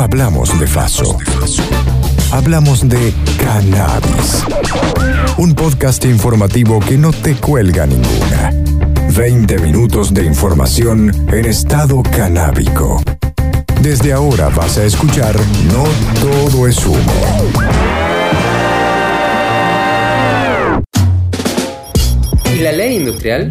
hablamos de Faso. Hablamos de cannabis. Un podcast informativo que no te cuelga ninguna. 20 minutos de información en estado canábico. Desde ahora vas a escuchar No todo es humo. La ley industrial?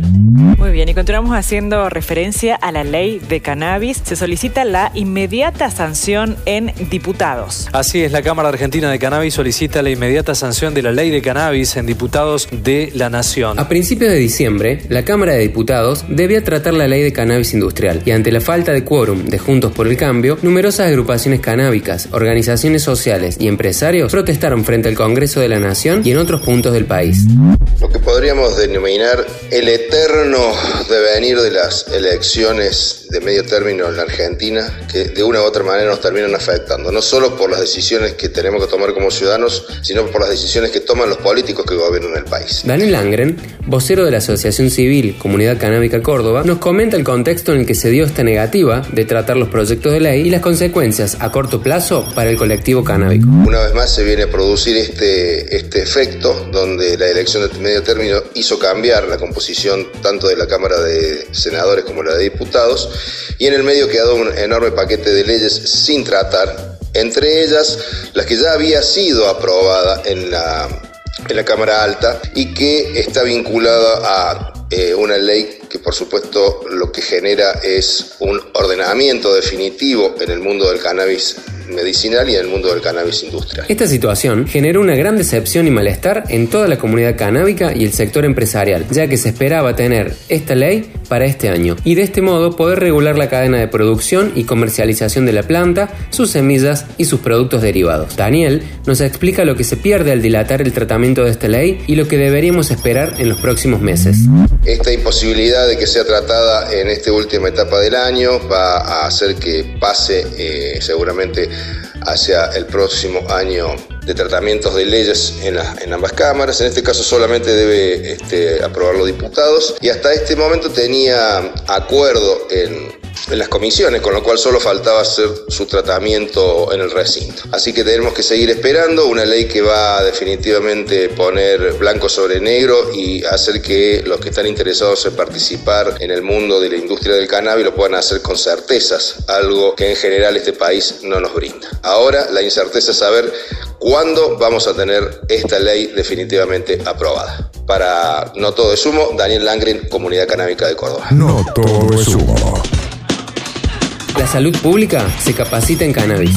Muy bien, y continuamos haciendo referencia a la ley de cannabis. Se solicita la inmediata sanción en diputados. Así es, la Cámara Argentina de Cannabis solicita la inmediata sanción de la ley de cannabis en diputados de la Nación. A principios de diciembre, la Cámara de Diputados debía tratar la ley de cannabis industrial y ante la falta de quórum de Juntos por el Cambio, numerosas agrupaciones canábicas, organizaciones sociales y empresarios protestaron frente al Congreso de la Nación y en otros puntos del país. Lo que podríamos denominar el eterno devenir de las elecciones de medio término en la Argentina, que de una u otra manera nos terminan afectando, no solo por las decisiones que tenemos que tomar como ciudadanos, sino por las decisiones que toman los políticos que gobiernan el país. Daniel Langren, vocero de la Asociación Civil Comunidad Canábica Córdoba, nos comenta el contexto en el que se dio esta negativa de tratar los proyectos de ley y las consecuencias a corto plazo para el colectivo canábico. Una vez más se viene a producir este, este efecto donde la elección de medio término hizo cambiar la composición tanto de la Cámara de Senadores como la de Diputados y en el medio quedó un enorme paquete de leyes sin tratar, entre ellas las que ya había sido aprobada en la, en la Cámara Alta y que está vinculada a eh, una ley que por supuesto lo que genera es un ordenamiento definitivo en el mundo del cannabis medicinal y en el mundo del cannabis industrial. Esta situación generó una gran decepción y malestar en toda la comunidad canábica y el sector empresarial, ya que se esperaba tener esta ley para este año y de este modo poder regular la cadena de producción y comercialización de la planta, sus semillas y sus productos derivados. Daniel nos explica lo que se pierde al dilatar el tratamiento de esta ley y lo que deberíamos esperar en los próximos meses. Esta imposibilidad de que sea tratada en esta última etapa del año va a hacer que pase eh, seguramente hacia el próximo año de tratamientos de leyes en, en ambas cámaras. En este caso solamente debe este, aprobar los diputados y hasta este momento tenía acuerdo en en las comisiones, con lo cual solo faltaba hacer su tratamiento en el recinto. Así que tenemos que seguir esperando una ley que va a definitivamente poner blanco sobre negro y hacer que los que están interesados en participar en el mundo de la industria del cannabis lo puedan hacer con certezas, algo que en general este país no nos brinda. Ahora la incerteza es saber cuándo vamos a tener esta ley definitivamente aprobada. Para No Todo es Humo, Daniel Langren, Comunidad Canábica de Córdoba. No Todo es Humo. La salud pública se capacita en cannabis.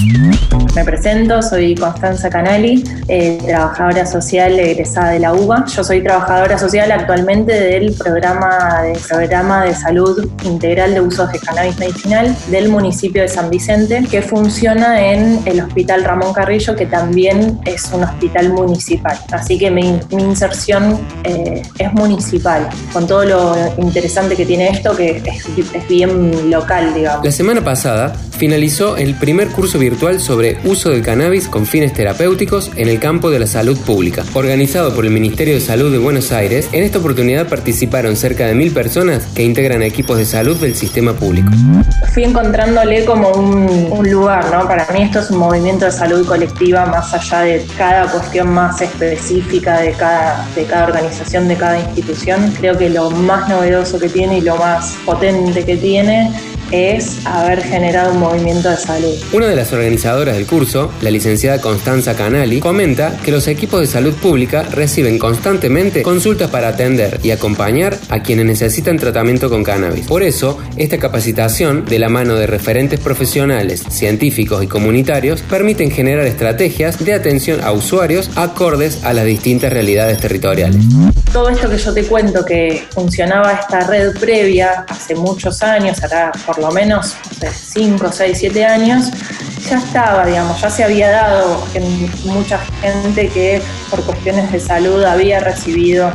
Me presento, soy Constanza Canali, eh, trabajadora social egresada de la UBA. Yo soy trabajadora social actualmente del programa de, programa de salud integral de usos de cannabis medicinal del municipio de San Vicente, que funciona en el Hospital Ramón Carrillo, que también es un hospital municipal. Así que mi, inserción eh, es municipal, con todo lo interesante que tiene esto, que es, es bien local, digamos. La semana pasada finalizó el primer curso virtual sobre uso del cannabis con fines terapéuticos en el campo de la salud pública, organizado por el Ministerio de Salud de Buenos Aires. En esta oportunidad participaron cerca de mil personas que integran equipos de salud del sistema público. Fui encontrándole como un, lugar, ¿no? Para mí esto es un movimiento de salud colectiva más allá de cada cuestión más específica de cada, de cada organización, de cada institución. Creo que lo más novedoso que tiene y lo más potente que tiene es haber generado un movimiento de salud. Una de las organizadoras del curso, la licenciada Constanza Canali, comenta que los equipos de salud pública reciben constantemente consultas para atender y acompañar a quienes necesitan tratamiento con cannabis. Por eso, esta capacitación, de la mano de referentes profesionales, científicos y comunitarios, permiten generar estrategias de atención a usuarios acordes a las distintas realidades territoriales. Todo esto que yo te cuento que funcionaba esta red previa hace muchos años, acá por lo menos 5, 6, 7 años, ya estaba, digamos, ya se había dado mucha gente que por cuestiones de salud había recibido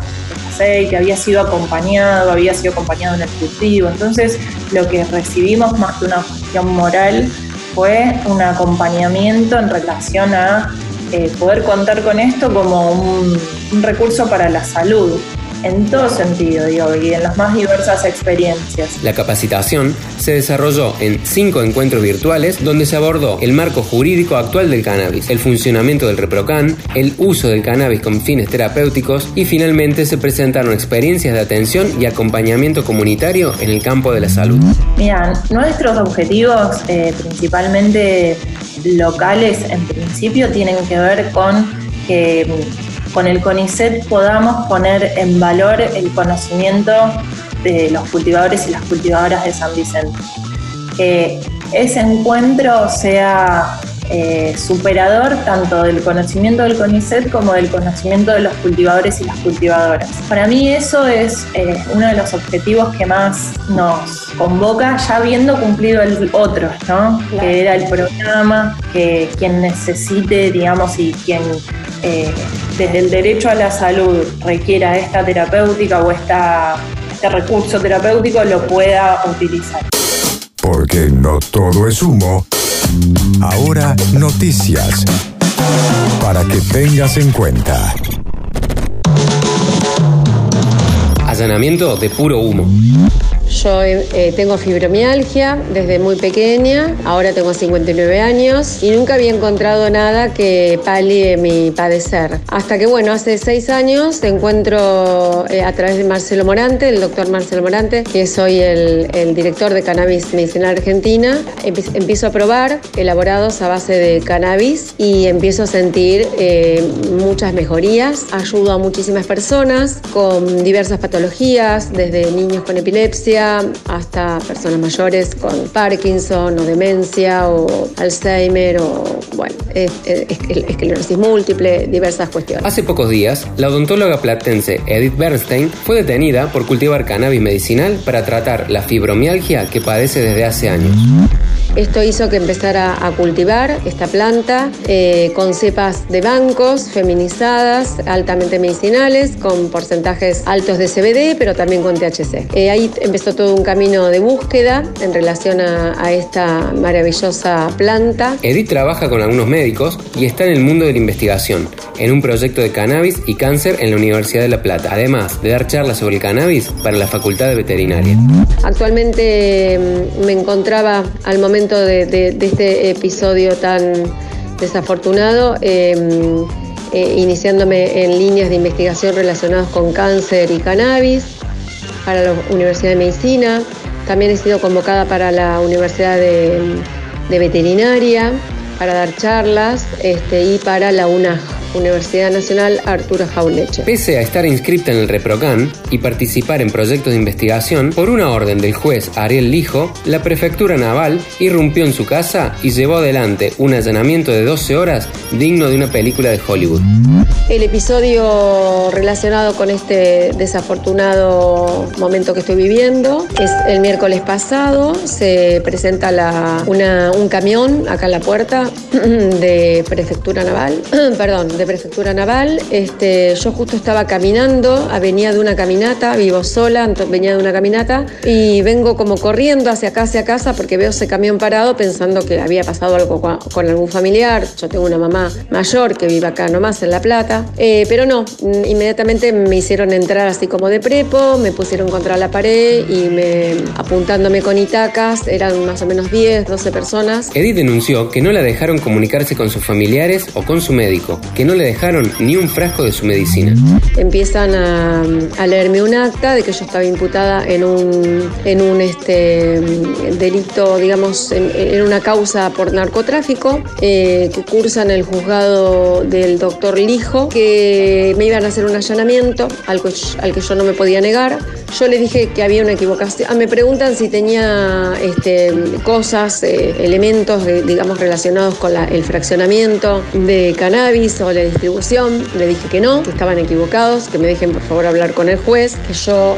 aceite, había sido acompañado, había sido acompañado en el cultivo. Entonces, lo que recibimos más que una cuestión moral fue un acompañamiento en relación a eh, poder contar con esto como un recurso para la salud en todo sentido, digo, y en las más diversas experiencias. La capacitación se desarrolló en cinco encuentros virtuales donde se abordó el marco jurídico actual del cannabis, el funcionamiento del reprocan, el uso del cannabis con fines terapéuticos y finalmente se presentaron experiencias de atención y acompañamiento comunitario en el campo de la salud. Mira, nuestros objetivos eh, principalmente locales en principio tienen que ver con que con el CONICET podamos poner en valor el conocimiento de los cultivadores y las cultivadoras de San Vicente. Que ese encuentro sea eh, superador tanto del conocimiento del CONICET como del conocimiento de los cultivadores y las cultivadoras. Para mí eso es eh, uno de los objetivos que más nos convoca, ya habiendo cumplido el otro, ¿no? Que era el programa, que quien necesite, digamos, y quien eh, desde el derecho a la salud requiera esta terapéutica o esta, este recurso terapéutico lo pueda utilizar. Porque no todo es humo Ahora noticias. Para que tengas en cuenta. Allanamiento de puro humo. Yo eh, tengo fibromialgia desde muy pequeña, ahora tengo 59 años y nunca había encontrado nada que palie mi padecer. Hasta que, bueno, hace seis años encuentro eh, a través de Marcelo Morante, el doctor Marcelo Morante, que soy el, director de Cannabis Medicinal Argentina, empiezo a probar elaborados a base de cannabis y empiezo a sentir eh, muchas mejorías. Ayudo a muchísimas personas con diversas patologías, desde niños con epilepsia, hasta personas mayores con Parkinson o demencia o Alzheimer o, bueno, esclerosis múltiple, diversas cuestiones. Hace pocos días, la odontóloga platense Edith Bernstein fue detenida por cultivar cannabis medicinal para tratar la fibromialgia que padece desde hace años. Esto hizo que empezara a cultivar esta planta eh, con cepas de bancos feminizadas, altamente medicinales, con porcentajes altos de CBD, pero también con THC. Eh, ahí empezó todo un camino de búsqueda en relación a, a esta maravillosa planta. Edith trabaja con algunos médicos y está en el mundo de la investigación, en un proyecto de cannabis y cáncer en la Universidad de La Plata, además de dar charlas sobre el cannabis para la Facultad de Veterinaria. Actualmente mm, me encontraba al momento de, este episodio tan desafortunado, em, eh, iniciándome en líneas de investigación relacionadas con cáncer y cannabis para la Universidad de Medicina. También he sido convocada para la Universidad de, Veterinaria para dar charlas este, y para la UNAJ Universidad Nacional Arturo Jauleche. Pese a estar inscrita en el ReproCan y participar en proyectos de investigación, por una orden del juez Ariel Lijo, la prefectura naval irrumpió en su casa y llevó adelante un allanamiento de 12 horas digno de una película de Hollywood. El episodio relacionado con este desafortunado momento que estoy viviendo es el miércoles pasado. Se presenta un camión acá en la puerta de prefectura naval, perdón, de Prefectura Naval. Este, yo justo estaba caminando, venía de una caminata, vivo sola, venía de una caminata y vengo como corriendo hacia acá, hacia casa porque veo ese camión parado pensando que había pasado algo con, algún familiar. Yo tengo una mamá mayor que vive acá nomás en La Plata, eh, pero no, inmediatamente me hicieron entrar así como de prepo, me pusieron contra la pared y me apuntándome con itacas, eran más o menos 10, 12 personas. Edith denunció que no la dejaron comunicarse con sus familiares o con su médico, que no le dejaron ni un frasco de su medicina. Empiezan a, leerme un acta de que yo estaba imputada en un, en un este, delito, digamos, en, una causa por narcotráfico, eh, que cursan el juzgado del doctor Lijo, que me iban a hacer un allanamiento al que, al que yo no me podía negar. Yo le dije que había una equivocación. Ah, me preguntan si tenía este, cosas, eh, elementos, digamos, relacionados con el fraccionamiento de cannabis o la distribución. Le dije que no, que estaban equivocados, que me dejen por favor hablar con el juez, que yo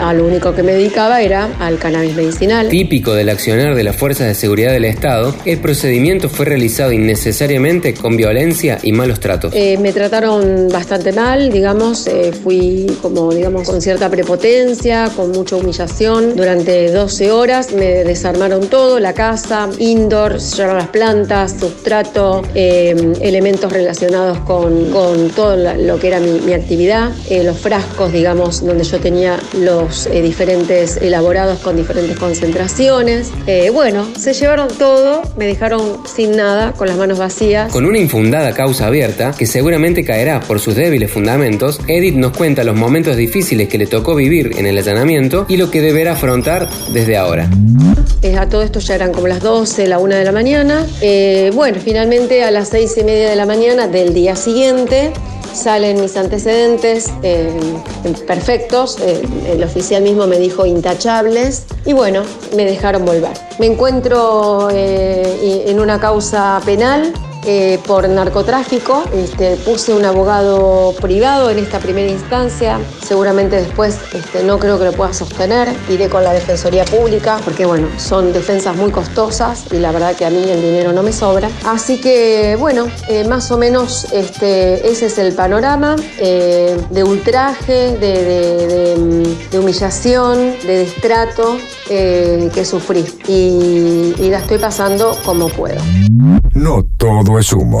a lo único que me dedicaba era al cannabis medicinal. Típico del accionar de las fuerzas de seguridad del Estado, el procedimiento fue realizado innecesariamente con violencia y malos tratos. Eh, me trataron bastante mal, digamos, eh, fui como, digamos, con cierta prepotencia, con mucha humillación. Durante 12 horas me desarmaron todo, la casa, indoor, llevar las plantas, sustrato, em, elementos relacionados con, con todo lo que era mi, actividad, eh, los frascos, digamos, donde yo tenía los eh, diferentes elaborados con diferentes concentraciones. Eh, bueno, se llevaron todo, me dejaron sin nada, con las manos vacías. Con una infundada causa abierta, que seguramente caerá por sus débiles fundamentos, Edith nos cuenta los momentos difíciles que le tocó vivir en el allanamiento y lo que deberá afrontar desde ahora. a todo esto ya eran como las 12, la 1 de la mañana. bueno, finalmente a las 6 y media de la mañana del día siguiente salen mis antecedentes eh, perfectos, eh, el oficial mismo me dijo intachables y bueno, me dejaron volver. Me encuentro eh, en una causa penal eh, por narcotráfico. Este, puse un abogado privado en esta primera instancia. Seguramente después este, no creo que lo pueda sostener. Iré con la Defensoría Pública porque bueno, son defensas muy costosas y la verdad que a mí el dinero no me sobra. Así que bueno, eh, más o menos este, ese es el panorama eh, de ultraje, de, humillación, de destrato que sufrí y, y la estoy pasando como puedo. No es humo.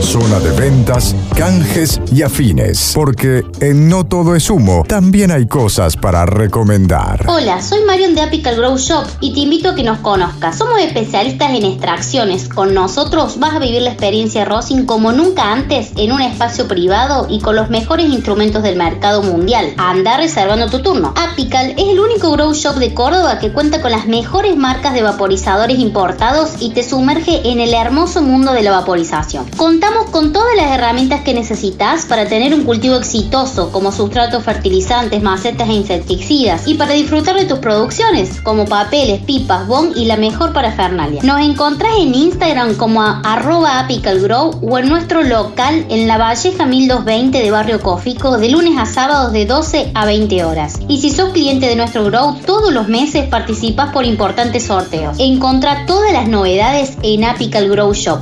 Zona de ventas, canjes y afines. Porque en No Todo es Humo también hay cosas para recomendar. Hola, soy Marion de Apical Grow Shop y te invito a que nos conozcas. Somos especialistas en extracciones. Con nosotros vas a vivir la experiencia rosin como nunca antes en un espacio privado y con los mejores instrumentos del mercado mundial. Anda reservando tu turno. Apical es el único grow shop de Córdoba que cuenta con las mejores marcas de vaporizadores importados y te sumerge en el hermoso mundo de la vaporización. Contamos con todas las herramientas que necesitas para tener un cultivo exitoso, como sustratos fertilizantes, macetas e insecticidas, y para disfrutar de tus producciones, como papeles, pipas, bon y la mejor parafernalia. Nos encontrás en Instagram como arroba apicalgrow o en nuestro local en la Valleja 1220 de Barrio Cofico de lunes a sábados de 12 a 20 horas. Y si sos cliente de nuestro grow, todos los meses participas por importantes sorteos. Encontra todas las novedades en Apical Grow Shop.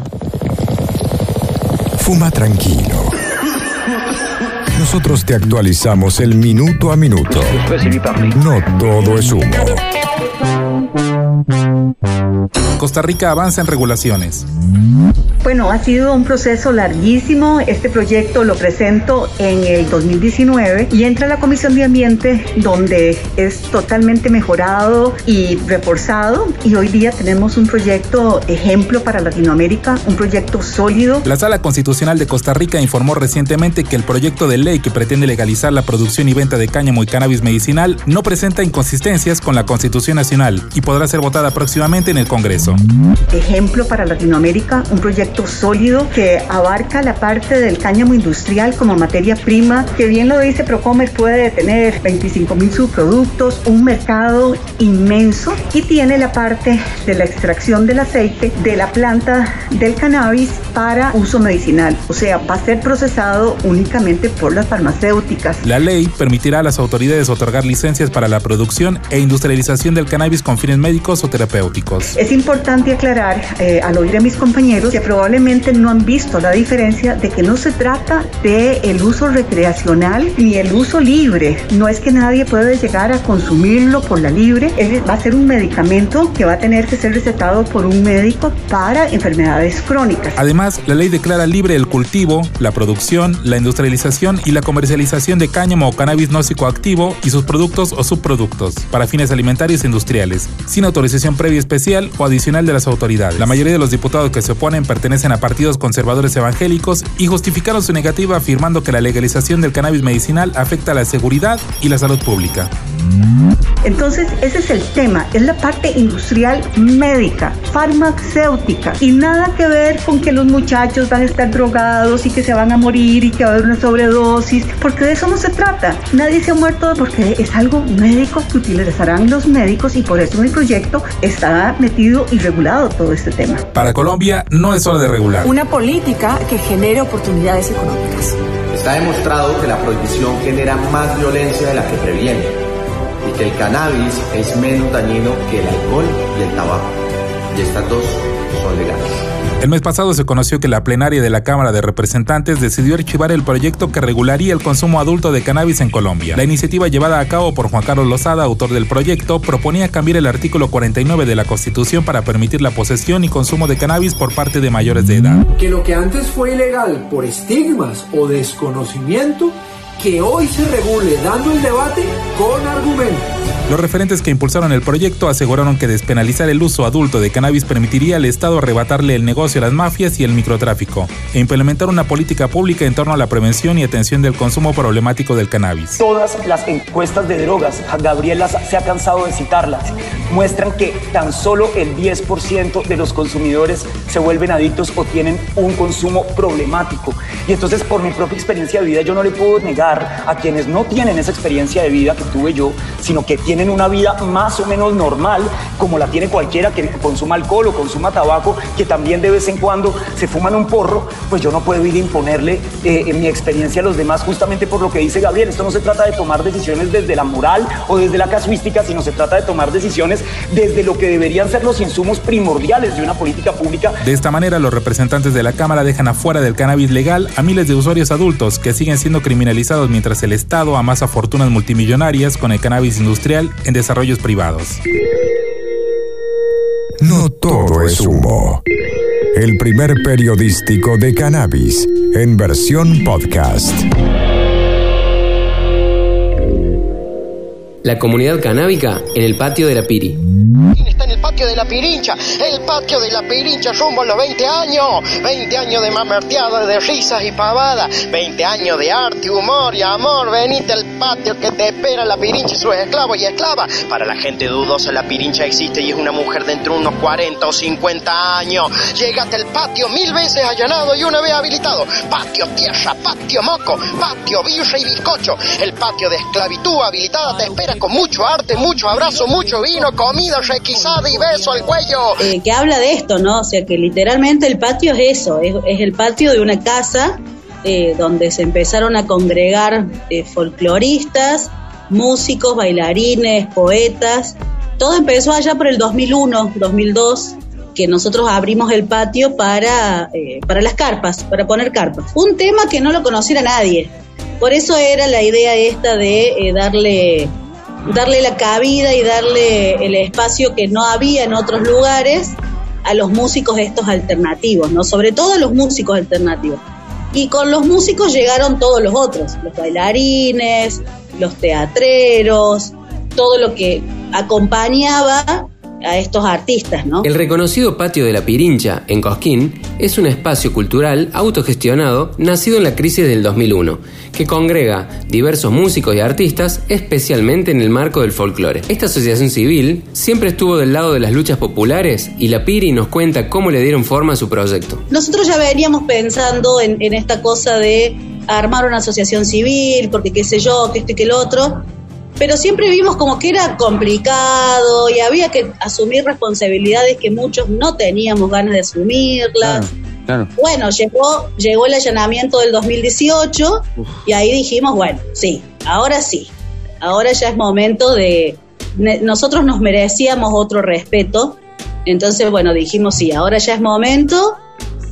Fuma tranquilo. Nosotros te actualizamos el minuto a minuto. No todo es humo. Costa Rica avanza en regulaciones. Bueno, ha sido un proceso larguísimo. Este proyecto lo presento en el 2019 y entra a la Comisión de Ambiente donde es totalmente mejorado y reforzado y hoy día tenemos un proyecto ejemplo para Latinoamérica, un proyecto sólido. La Sala Constitucional de Costa Rica informó recientemente que el proyecto de ley que pretende legalizar la producción y venta de cáñamo y cannabis medicinal no presenta inconsistencias con la Constitución Nacional y podrá ser votada próximamente en el Congreso. Ejemplo para Latinoamérica, un proyecto sólido que abarca la parte del cáñamo industrial como materia prima, que bien lo dice Procomer, puede tener 25 mil subproductos, un mercado inmenso y tiene la parte de la extracción del aceite de la planta del cannabis para uso medicinal, o sea, va a ser procesado únicamente por las farmacéuticas. La ley permitirá a las autoridades otorgar licencias para la producción e industrialización del cannabis con fines médicos o terapéuticos. Es importante aclarar eh, al oír a mis compañeros que probablemente no han visto la diferencia de que no se trata de el uso recreacional ni el uso libre. No es que nadie puede llegar a consumirlo por la libre. va a ser un medicamento que va a tener que ser recetado por un médico para enfermedades crónicas. Además, la ley declara libre el cultivo, la producción, la industrialización y la comercialización de cáñamo o cannabis no psicoactivo y sus productos o subproductos para fines alimentarios e industriales, sin autorización previa especial o adicional de las autoridades. La mayoría de los diputados que se oponen pertenecen a partidos conservadores evangélicos y justificaron su negativa afirmando que la legalización del cannabis medicinal afecta a la seguridad y la salud pública. Entonces, ese es el tema, es la parte industrial médica, farmacéutica y nada que ver con que los muchachos van a estar drogados y que se van a morir y que va a haber una sobredosis, porque de eso no se trata. Nadie se ha muerto porque es algo médico que utilizarán los médicos y por eso en el proyecto está metido y regulado todo este tema. Para Colombia no es hora de regular. Una política que genere oportunidades económicas. Está demostrado que la prohibición genera más violencia de la que previene y que el cannabis es menos dañino que el alcohol y el tabaco. Y estas dos son legales. El mes pasado se conoció que la plenaria de la Cámara de Representantes decidió archivar el proyecto que regularía el consumo adulto de cannabis en Colombia. La iniciativa llevada a cabo por Juan Carlos Lozada, autor del proyecto, proponía cambiar el artículo 49 de la Constitución para permitir la posesión y consumo de cannabis por parte de mayores de edad. Que lo que antes fue ilegal por estigmas o desconocimiento, que hoy se regule dando el debate con argumentos. Los referentes que impulsaron el proyecto aseguraron que despenalizar el uso adulto de cannabis permitiría al Estado arrebatarle el negocio a las mafias y el microtráfico e implementar una política pública en torno a la prevención y atención del consumo problemático del cannabis. Todas las encuestas de drogas, Gabriela se ha cansado de citarlas, muestran que tan solo el 10% de los consumidores se vuelven adictos o tienen un consumo problemático. Y entonces por mi propia experiencia de vida yo no le puedo negar a quienes no tienen esa experiencia de vida que tuve yo, sino que tienen una vida más o menos normal, como la tiene cualquiera que consuma alcohol o consuma tabaco, que también de vez en cuando se fuman un porro, pues yo no puedo ir a imponerle eh, mi experiencia a los demás justamente por lo que dice Gabriel. Esto no se trata de tomar decisiones desde la moral o desde la casuística, sino se trata de tomar decisiones desde lo que deberían ser los insumos primordiales de una política pública. De esta manera, los representantes de la Cámara dejan afuera del cannabis legal a miles de usuarios adultos que siguen siendo criminalizados mientras el Estado amasa fortunas multimillonarias con el cannabis industrial en desarrollos privados. No todo es humo. El primer periodístico de cannabis en versión podcast. La comunidad canábica en el patio de la Piri patio de la Pirincha, el patio de la Pirincha rumbo a los 20 años, 20 años de mamerteada, de risas y pavadas, 20 años de arte, humor y amor, venite al patio que te espera la Pirincha y sus esclavos y esclavas. Para la gente dudosa la Pirincha existe y es una mujer de entre unos 40 o 50 años. Llegate al patio mil veces allanado y una vez habilitado. Patio tierra, patio moco, patio birra y bizcocho. El patio de esclavitud habilitada te espera con mucho arte, mucho abrazo, mucho vino, comida requisada y beso al cuello. Eh, que habla de esto, ¿no? O sea, que literalmente el patio es eso, es, el patio de una casa eh, donde se empezaron a congregar eh, folcloristas, músicos, bailarines, poetas. Todo empezó allá por el 2001, 2002 que nosotros abrimos el patio para, para las carpas, para poner carpas. Un tema que no lo conociera nadie. Por eso era la idea esta de darle darle la cabida y darle el espacio que no había en otros lugares a los músicos estos alternativos, ¿no? Sobre todo a los músicos alternativos. Y con los músicos llegaron todos los otros, los bailarines, los teatreros, todo lo que acompañaba a estos artistas, ¿no? El reconocido Patio de la Pirincha, en Cosquín, es un espacio cultural autogestionado nacido en la crisis del 2001, que congrega diversos músicos y artistas, especialmente en el marco del folclore. Esta asociación civil siempre estuvo del lado de las luchas populares y la Piri nos cuenta cómo le dieron forma a su proyecto. Nosotros ya veníamos pensando en, en esta cosa de armar una asociación civil, porque qué sé yo, que esto y que el otro, pero siempre vimos como que era complicado y había que asumir responsabilidades que muchos no teníamos ganas de asumirlas. Bueno, llegó, llegó el allanamiento del 2018 y ahí dijimos, bueno, sí, ahora sí, ahora ya es momento de... Nosotros nos merecíamos otro respeto, entonces, bueno, dijimos, sí, ahora ya es momento.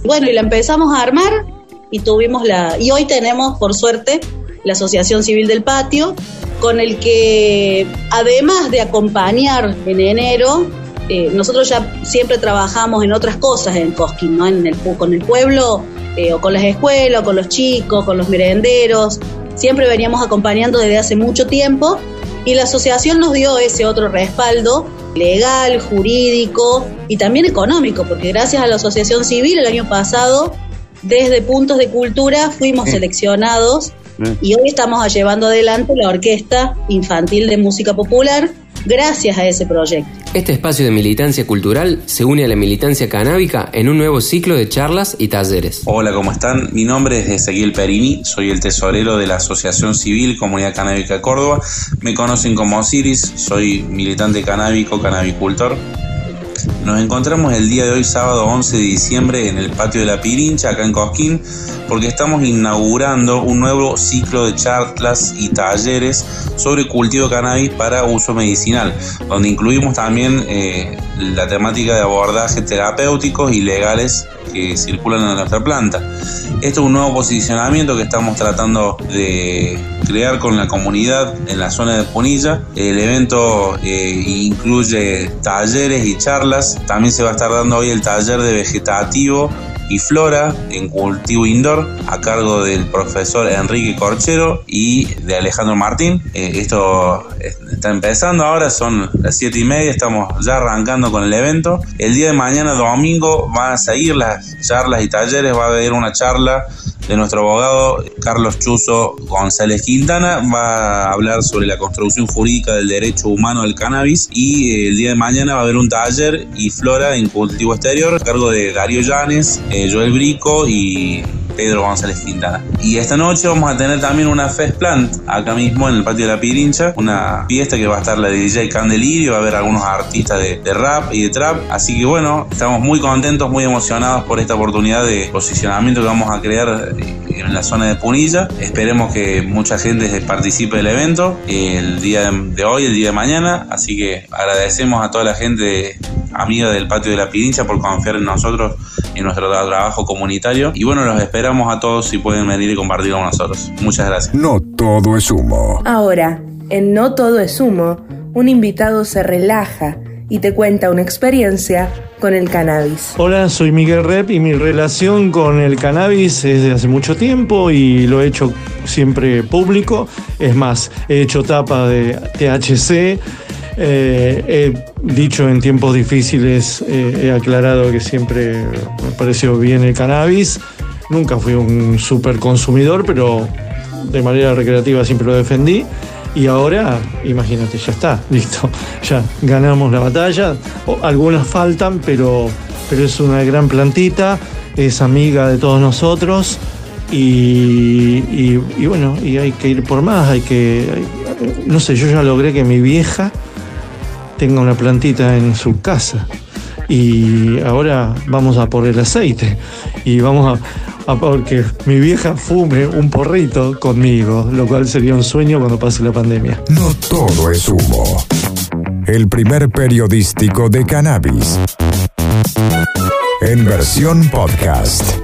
Bueno, y la empezamos a armar y tuvimos la... Y hoy tenemos, por suerte, la Asociación Civil del Patio, con el que además de acompañar en enero, eh, nosotros ya siempre trabajamos en otras cosas en Cosquín, ¿no? en el, con el pueblo eh, o con las escuelas, o con los chicos, con los merenderos. Siempre veníamos acompañando desde hace mucho tiempo y la asociación nos dio ese otro respaldo legal, jurídico y también económico, porque gracias a la asociación civil el año pasado, desde puntos de cultura, fuimos seleccionados y hoy estamos llevando adelante la Orquesta Infantil de Música Popular gracias a ese proyecto. Este espacio de militancia cultural se une a la militancia canábica en un nuevo ciclo de charlas y talleres. Hola, ¿cómo están? Mi nombre es Ezequiel Perini, soy el tesorero de la Asociación Civil Comunidad Canábica Córdoba. Me conocen como Osiris, soy militante canábico, canabicultor. Nos encontramos el día de hoy, sábado 11 de diciembre, en el patio de la Pirincha, acá en Cosquín, porque estamos inaugurando un nuevo ciclo de charlas y talleres sobre cultivo de cannabis para uso medicinal, donde incluimos también eh, la temática de abordaje terapéuticos y legales que circulan en nuestra planta. Esto es un nuevo posicionamiento que estamos tratando de crear con la comunidad en la zona de Punilla. El evento eh, incluye talleres y charlas. También se va a estar dando hoy el taller de vegetativo y flora en cultivo indoor a cargo del profesor Enrique Corchero y de Alejandro Martín. Eh, esto está empezando ahora, son las 7 y media, estamos ya arrancando con el evento. El día de mañana, domingo, van a seguir las charlas y talleres, va a haber una charla de nuestro abogado Carlos Chuzo González Quintana. Va a hablar sobre la construcción jurídica del derecho humano al cannabis y eh, el día de mañana va a haber un taller y flora en cultivo exterior a cargo de Darío Llanes, eh, Joel Brico y Pedro González Quintana. Y esta noche vamos a tener también una Fest Plant acá mismo en el patio de la Pirincha, una fiesta que va a estar la DJ Candelirio, va a haber algunos artistas de, rap y de trap. Así que bueno, estamos muy contentos, muy emocionados por esta oportunidad de posicionamiento que vamos a crear eh, en la zona de Punilla. Esperemos que mucha gente participe del evento el día de hoy, el día de mañana. Así que agradecemos a toda la gente amiga del patio de la Pirincha por confiar en nosotros en nuestro trabajo comunitario. Y bueno, los esperamos a todos si pueden venir y compartir con nosotros. Muchas gracias. No todo es humo. Ahora, en No todo es humo, un invitado se relaja y te cuenta una experiencia con el cannabis. Hola, soy Miguel Rep y mi relación con el cannabis es de hace mucho tiempo y lo he hecho siempre público. Es más, he hecho tapa de THC eh, he dicho en tiempos difíciles, eh, he aclarado que siempre me pareció bien el cannabis. Nunca fui un super consumidor, pero de manera recreativa siempre lo defendí. Y ahora, imagínate, ya está, listo. Ya ganamos la batalla. algunas faltan, pero, pero es una gran plantita, es amiga de todos nosotros. Y, bueno, y hay que ir por más, hay que. no sé, yo ya logré que mi vieja tenga una plantita en su casa. Y ahora vamos a por el aceite y vamos a, porque mi vieja fume un porrito conmigo, lo cual sería un sueño cuando pase la pandemia. No todo es humo. El primer periodístico de cannabis. En versión podcast.